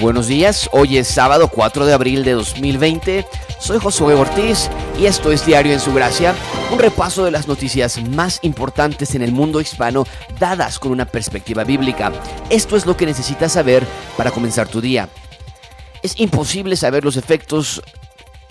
Buenos días, hoy es sábado 4 de abril de 2020. Soy Josué Ortiz y esto es Diario en su Gracia, un repaso de las noticias más importantes en el mundo hispano dadas con una perspectiva bíblica. Esto es lo que necesitas saber para comenzar tu día. Es imposible saber los efectos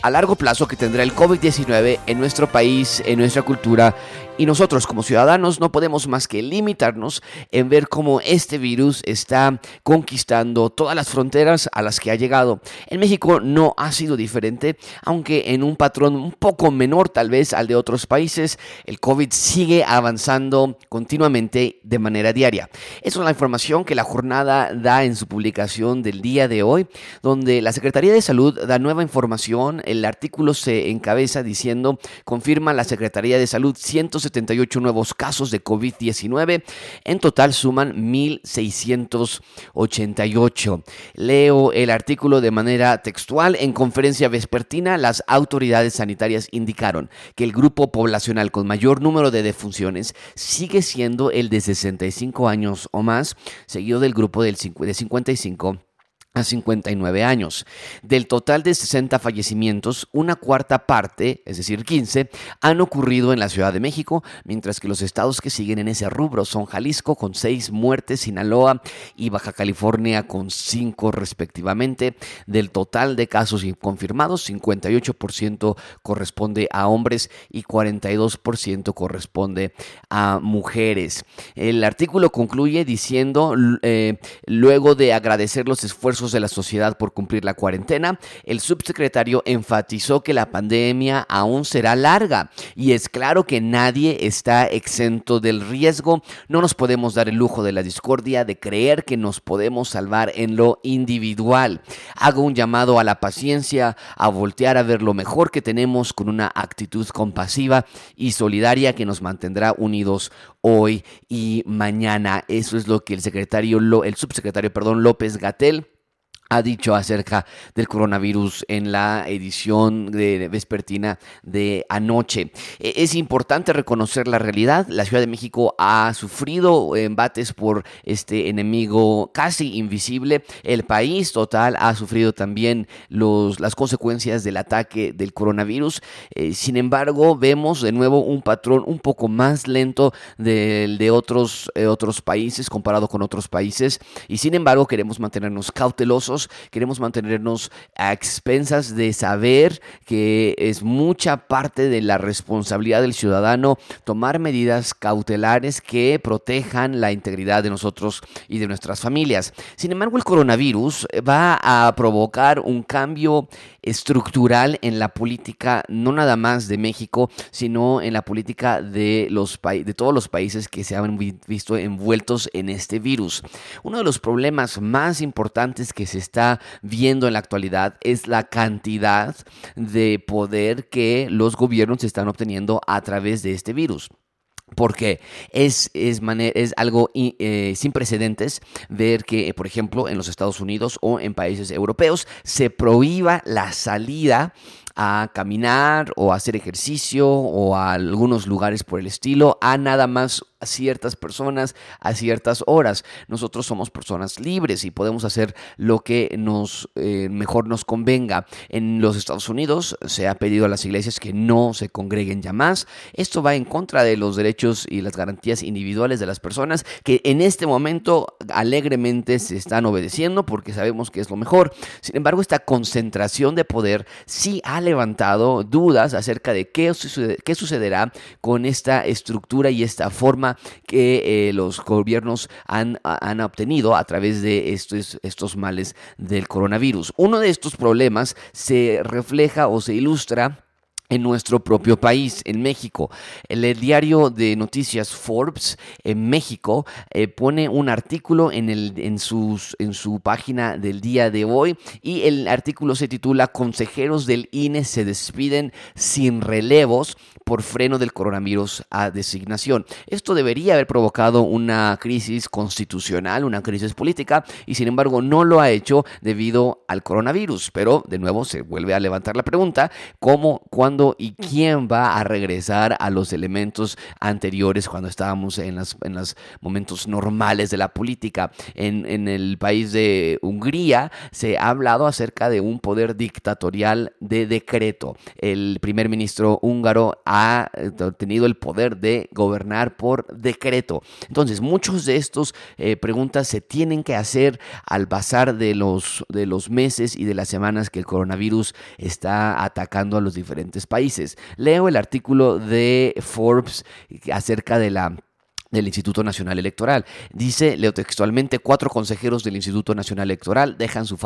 a largo plazo que tendrá el COVID-19 en nuestro país, en nuestra cultura y nosotros como ciudadanos no podemos más que limitarnos en ver cómo este virus está conquistando todas las fronteras a las que ha llegado. En México no ha sido diferente, aunque en un patrón un poco menor tal vez al de otros países, el COVID sigue avanzando continuamente de manera diaria. Esa es la información que la jornada da en su publicación del día de hoy, donde la Secretaría de Salud da nueva información. El artículo se encabeza diciendo, confirma la Secretaría de Salud 160 78 nuevos casos de COVID-19. En total suman 1.688. Leo el artículo de manera textual. En conferencia vespertina, las autoridades sanitarias indicaron que el grupo poblacional con mayor número de defunciones sigue siendo el de 65 años o más, seguido del grupo de 55 a 59 años. Del total de 60 fallecimientos, una cuarta parte, es decir, 15, han ocurrido en la Ciudad de México, mientras que los estados que siguen en ese rubro son Jalisco con 6 muertes, Sinaloa y Baja California con 5 respectivamente. Del total de casos confirmados, 58% corresponde a hombres y 42% corresponde a mujeres. El artículo concluye diciendo, eh, luego de agradecer los esfuerzos de la sociedad por cumplir la cuarentena, el subsecretario enfatizó que la pandemia aún será larga y es claro que nadie está exento del riesgo. No nos podemos dar el lujo de la discordia, de creer que nos podemos salvar en lo individual. Hago un llamado a la paciencia, a voltear a ver lo mejor que tenemos con una actitud compasiva y solidaria que nos mantendrá unidos hoy y mañana. Eso es lo que el secretario, el subsecretario, perdón, López Gatel ha dicho acerca del coronavirus en la edición de vespertina de anoche. E, es importante reconocer la realidad. La Ciudad de México ha sufrido embates por este enemigo casi invisible. El país total ha sufrido también los, las consecuencias del ataque del coronavirus. Eh, sin embargo, vemos de nuevo un patrón un poco más lento del de otros, eh, otros países comparado con otros países. Y sin embargo, queremos mantenernos cautelosos queremos mantenernos a expensas de saber que es mucha parte de la responsabilidad del ciudadano tomar medidas cautelares que protejan la integridad de nosotros y de nuestras familias. Sin embargo, el coronavirus va a provocar un cambio estructural en la política, no nada más de México, sino en la política de, los de todos los países que se han visto envueltos en este virus. Uno de los problemas más importantes que se está viendo en la actualidad es la cantidad de poder que los gobiernos están obteniendo a través de este virus porque es, es, algo eh, sin precedentes ver que, por ejemplo, en los Estados Unidos o en países europeos se prohíba la salida a caminar o a hacer ejercicio o a algunos lugares por el estilo, a nada más a ciertas personas a ciertas horas. Nosotros somos personas libres y podemos hacer lo que nos eh, mejor nos convenga. En los Estados Unidos se ha pedido a las iglesias que no se congreguen ya más. Esto va en contra de los derechos y las garantías individuales de las personas que en este momento alegremente se están obedeciendo porque sabemos que es lo mejor. Sin embargo, esta concentración de poder sí ha levantado dudas acerca de qué, qué sucederá con esta estructura y esta forma que eh, los gobiernos han, han, obtenido a través de estos, estos males del coronavirus. Uno de estos problemas se refleja o se ilustra en nuestro propio país, en México. El, diario de noticias Forbes en México eh, pone un artículo en, el, en, sus, en su página del día de hoy y el artículo se titula Consejeros del INE se despiden sin relevos por freno del coronavirus a designación. Esto debería haber provocado una crisis constitucional, una crisis política y sin embargo no lo ha hecho debido al coronavirus. Pero de nuevo se vuelve a levantar la pregunta, ¿cómo, cuándo cuándo y quién va a regresar a los elementos anteriores cuando estábamos en los en los momentos normales de la política. En, en el país de Hungría se ha hablado acerca de un poder dictatorial de decreto. El primer ministro húngaro ha eh, tenido el poder de gobernar por decreto. Entonces, muchos de estos eh, preguntas se tienen que hacer al pasar de los, de los meses y de las semanas que el coronavirus está atacando a los diferentes países. Leo el artículo de Forbes acerca de la del Instituto Nacional Electoral. Dice, leo textualmente, cuatro consejeros del Instituto Nacional Electoral dejan su,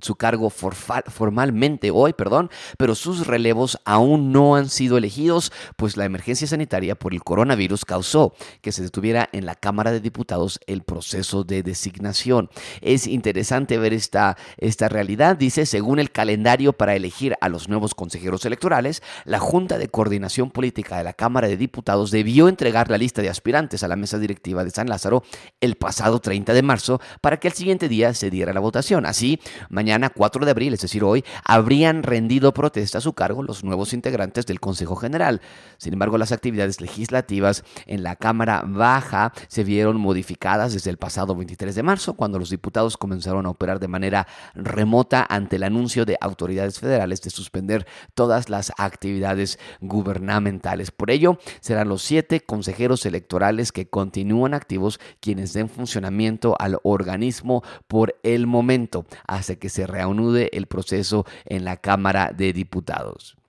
su cargo formalmente hoy, perdón, pero sus relevos aún no han sido elegidos, pues la emergencia sanitaria por el coronavirus causó que se detuviera en la Cámara de Diputados el proceso de designación. Es interesante ver esta, esta realidad. Dice, según el calendario para elegir a los nuevos consejeros electorales, la Junta de Coordinación Política de la Cámara de Diputados debió entregar la lista de aspirantes a la mesa directiva de San Lázaro el pasado 30 de marzo para que el siguiente día se diera la votación. Así, mañana 4 de abril, es decir, hoy, habrían rendido protesta a su cargo los nuevos integrantes del Consejo General. Sin embargo, las actividades legislativas en la Cámara Baja se vieron modificadas desde el pasado 23 de marzo, cuando los diputados comenzaron a operar de manera remota ante el anuncio de autoridades federales de suspender todas las actividades gubernamentales. Por ello, serán los siete consejeros electorales que continúan activos quienes den funcionamiento al organismo por el momento hasta que se reanude el proceso en la Cámara de Diputados.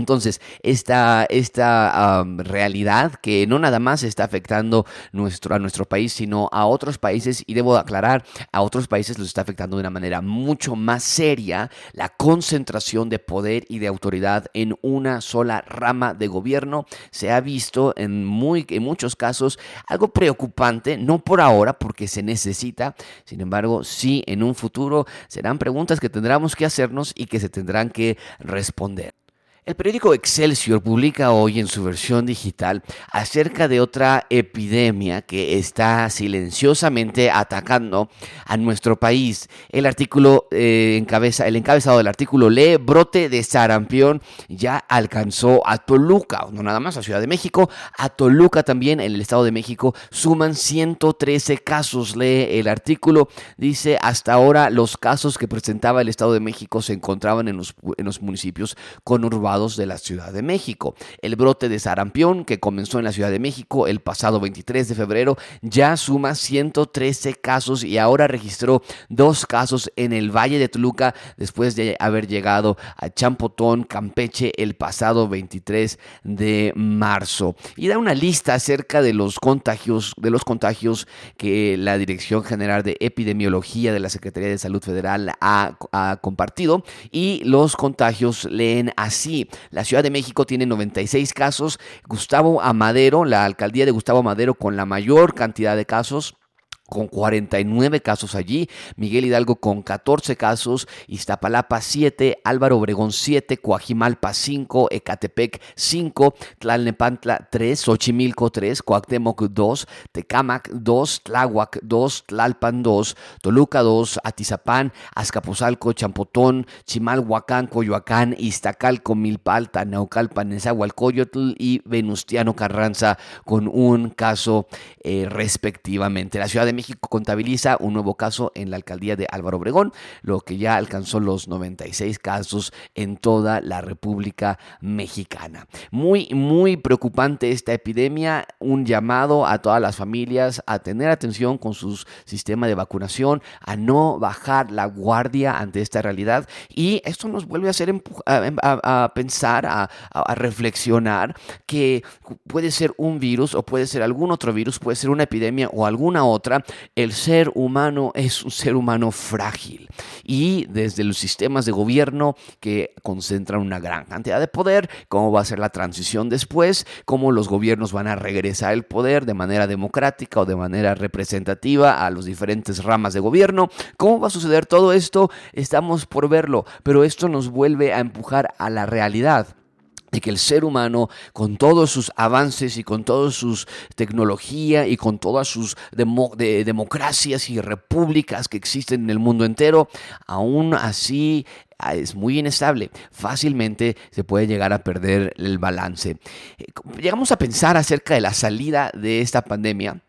Entonces, esta, esta realidad que no nada más está afectando nuestro, a nuestro país, sino a otros países, y debo aclarar, a otros países los está afectando de una manera mucho más seria la concentración de poder y de autoridad en una sola rama de gobierno. Se ha visto en, muy, en muchos casos algo preocupante, no por ahora, porque se necesita, sin embargo, sí en un futuro serán preguntas que tendremos que hacernos y que se tendrán que responder. El periódico Excelsior publica hoy en su versión digital acerca de otra epidemia que está silenciosamente atacando a nuestro país. El artículo eh, encabeza, el encabezado del artículo lee brote de sarampión ya alcanzó a Toluca, no nada más a Ciudad de México, a Toluca también en el Estado de México suman 113 casos. Lee el artículo, dice hasta ahora los casos que presentaba el Estado de México se encontraban en los, en los municipios conurbados de la Ciudad de México. El brote de sarampión que comenzó en la Ciudad de México el pasado 23 de febrero ya suma 113 casos y ahora registró dos casos en el Valle de Toluca después de haber llegado a Champotón, Campeche el pasado 23 de marzo. Y da una lista acerca de los contagios, de los contagios que la Dirección General de Epidemiología de la Secretaría de Salud Federal ha, ha compartido y los contagios leen así la Ciudad de México tiene 96 casos. Gustavo Amadero, la alcaldía de Gustavo Amadero con la mayor cantidad de casos con 49 casos allí, Miguel Hidalgo con 14 casos, Iztapalapa 7, Álvaro Obregón 7, Coajimalpa 5, Ecatepec 5, Tlalnepantla 3, Xochimilco 3, Coactemoc 2, Tecamac 2, Tláhuac 2, Tlalpan 2, Toluca 2, Atizapán, Azcapotzalco, Champotón, Chimalhuacán, Coyoacán, Iztacalco, Milpalta, Naucalpan, Nezahualcóyotl y Venustiano Carranza con un caso eh, respectivamente. La Ciudad de México contabiliza un nuevo caso en la alcaldía de Álvaro Obregón, lo que ya alcanzó los 96 casos en toda la República Mexicana. Muy, muy preocupante esta epidemia. Un llamado a todas las familias a tener atención con su sistema de vacunación, a no bajar la guardia ante esta realidad. Y esto nos vuelve a hacer a, pensar, a reflexionar que puede ser un virus o puede ser algún otro virus, puede ser una epidemia o alguna otra el ser humano es un ser humano frágil y desde los sistemas de gobierno que concentran una gran cantidad de poder, cómo va a ser la transición después, cómo los gobiernos van a regresar el poder de manera democrática o de manera representativa a los diferentes ramas de gobierno, cómo va a suceder todo esto, estamos por verlo, pero esto nos vuelve a empujar a la realidad de que el ser humano, con todos sus avances y con toda sus tecnología y con todas sus democracias y repúblicas que existen en el mundo entero, aún así ah, es muy inestable. Fácilmente se puede llegar a perder el balance. Eh, llegamos a pensar acerca de la salida de esta pandemia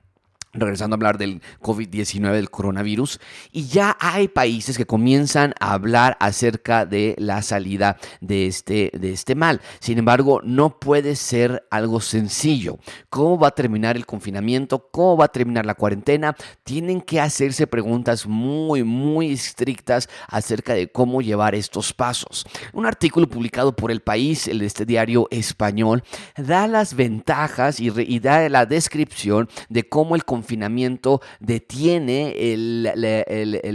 regresando a hablar del COVID-19, del coronavirus, y ya hay países que comienzan a hablar acerca de la salida de este, de este mal. Sin embargo, no puede ser algo sencillo. ¿Cómo va a terminar el confinamiento? ¿Cómo va a terminar la cuarentena? Tienen que hacerse preguntas muy, muy estrictas acerca de cómo llevar estos pasos. Un artículo publicado por El País, el este diario español, da las ventajas y, y da la descripción de cómo el confinamiento confinamiento detiene el,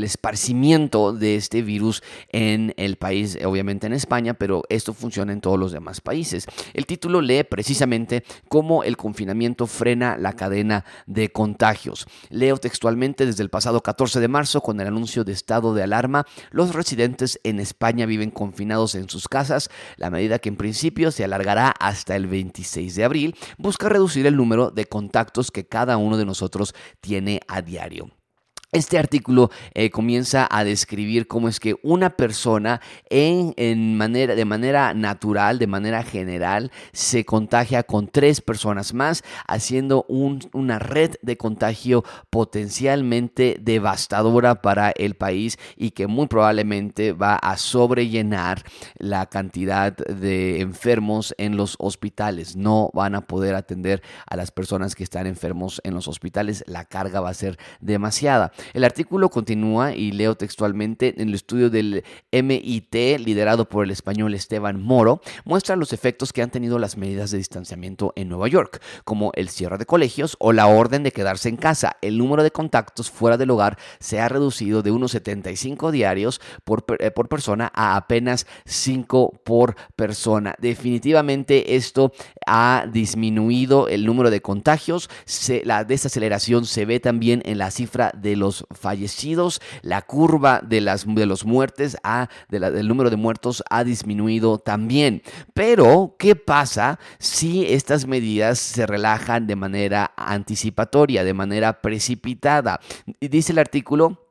esparcimiento de este virus en el país, obviamente en España, pero esto funciona en todos los demás países. El título lee precisamente cómo el confinamiento frena la cadena de contagios. Leo textualmente desde el pasado 14 de marzo, con el anuncio de estado de alarma, los residentes en España viven confinados en sus casas, la medida que en principio se alargará hasta el 26 de abril, busca reducir el número de contactos que cada uno de nosotros tiene a diario. Este artículo eh, comienza a describir cómo es que una persona en, manera, de manera natural, de manera general, se contagia con tres personas más, haciendo una red de contagio potencialmente devastadora para el país y que muy probablemente va a sobrellenar la cantidad de enfermos en los hospitales. No van a poder atender a las personas que están enfermos en los hospitales. La carga va a ser demasiada. El artículo continúa y leo textualmente en el estudio del MIT, liderado por el español Esteban Moro, muestra los efectos que han tenido las medidas de distanciamiento en Nueva York, como el cierre de colegios o la orden de quedarse en casa. El número de contactos fuera del hogar se ha reducido de unos 75 diarios por, eh, por persona a apenas 5 por persona. Definitivamente esto ha disminuido el número de contagios. la desaceleración se ve también en la cifra de los fallecidos. La curva de, las, de los muertes, ha, del número de muertos ha disminuido también. Pero, ¿qué pasa si estas medidas se relajan de manera anticipatoria, de manera precipitada? Dice el artículo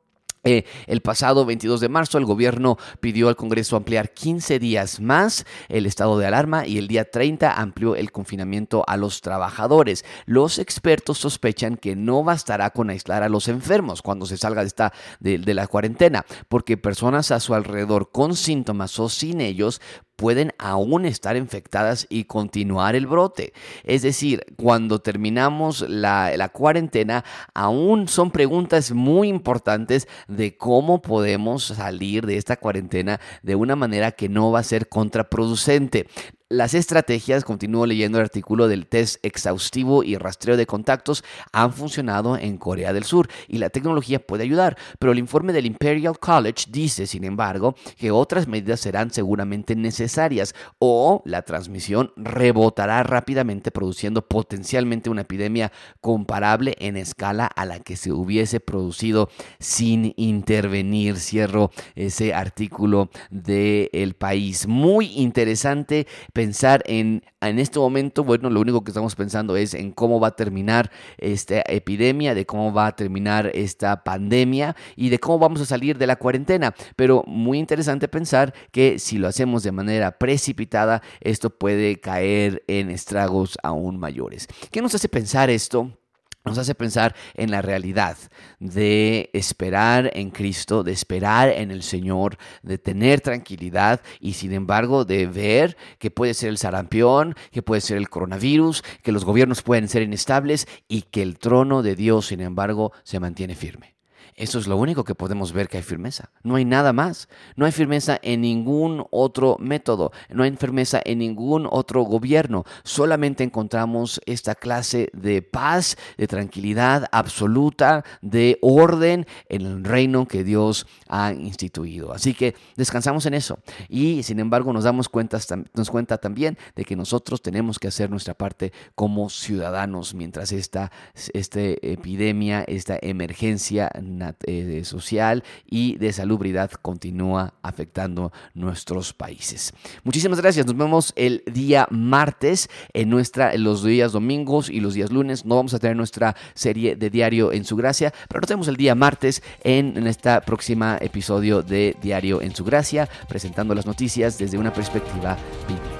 eh, el pasado 22 de marzo el gobierno pidió al Congreso ampliar 15 días más el estado de alarma y el día 30 amplió el confinamiento a los trabajadores. Los expertos sospechan que no bastará con aislar a los enfermos cuando se salga de, esta, de la cuarentena, porque personas a su alrededor con síntomas o sin ellos pueden aún estar infectadas y continuar el brote. Es decir, cuando terminamos la, cuarentena, aún son preguntas muy importantes de cómo podemos salir de esta cuarentena de una manera que no va a ser contraproducente. Las estrategias, continúo leyendo el artículo del test exhaustivo y rastreo de contactos, han funcionado en Corea del Sur y la tecnología puede ayudar, pero el informe del Imperial College dice, sin embargo, que otras medidas serán seguramente necesarias o la transmisión rebotará rápidamente produciendo potencialmente una epidemia comparable en escala a la que se hubiese producido sin intervenir. Cierro ese artículo del El país. Muy interesante pensar en, en este momento, bueno, lo único que estamos pensando es en cómo va a terminar esta epidemia, de cómo va a terminar esta pandemia y de cómo vamos a salir de la cuarentena. Pero muy interesante pensar que si lo hacemos de manera precipitada, esto puede caer en estragos aún mayores. ¿Qué nos hace pensar esto? Nos hace pensar en la realidad de esperar en Cristo, de esperar en el Señor, de tener tranquilidad y sin embargo de ver que puede ser el sarampión, que puede ser el coronavirus, que los gobiernos pueden ser inestables y que el trono de Dios sin embargo se mantiene firme. Eso es lo único que podemos ver que hay firmeza. No hay nada más. No hay firmeza en ningún otro método. No hay firmeza en ningún otro gobierno. Solamente encontramos esta clase de paz, de tranquilidad absoluta, de orden en el reino que Dios ha instituido. Así que descansamos en eso. Y sin embargo nos damos cuenta, también de que nosotros tenemos que hacer nuestra parte como ciudadanos mientras esta, esta epidemia, esta emergencia eh, social y de salubridad continúa afectando nuestros países. Muchísimas gracias. Nos vemos el día martes en nuestra, los días domingos y los días lunes. No vamos a tener nuestra serie de Diario en su Gracia, pero nos vemos el día martes en, en esta próxima episodio de Diario en su Gracia, presentando las noticias desde una perspectiva bíblica.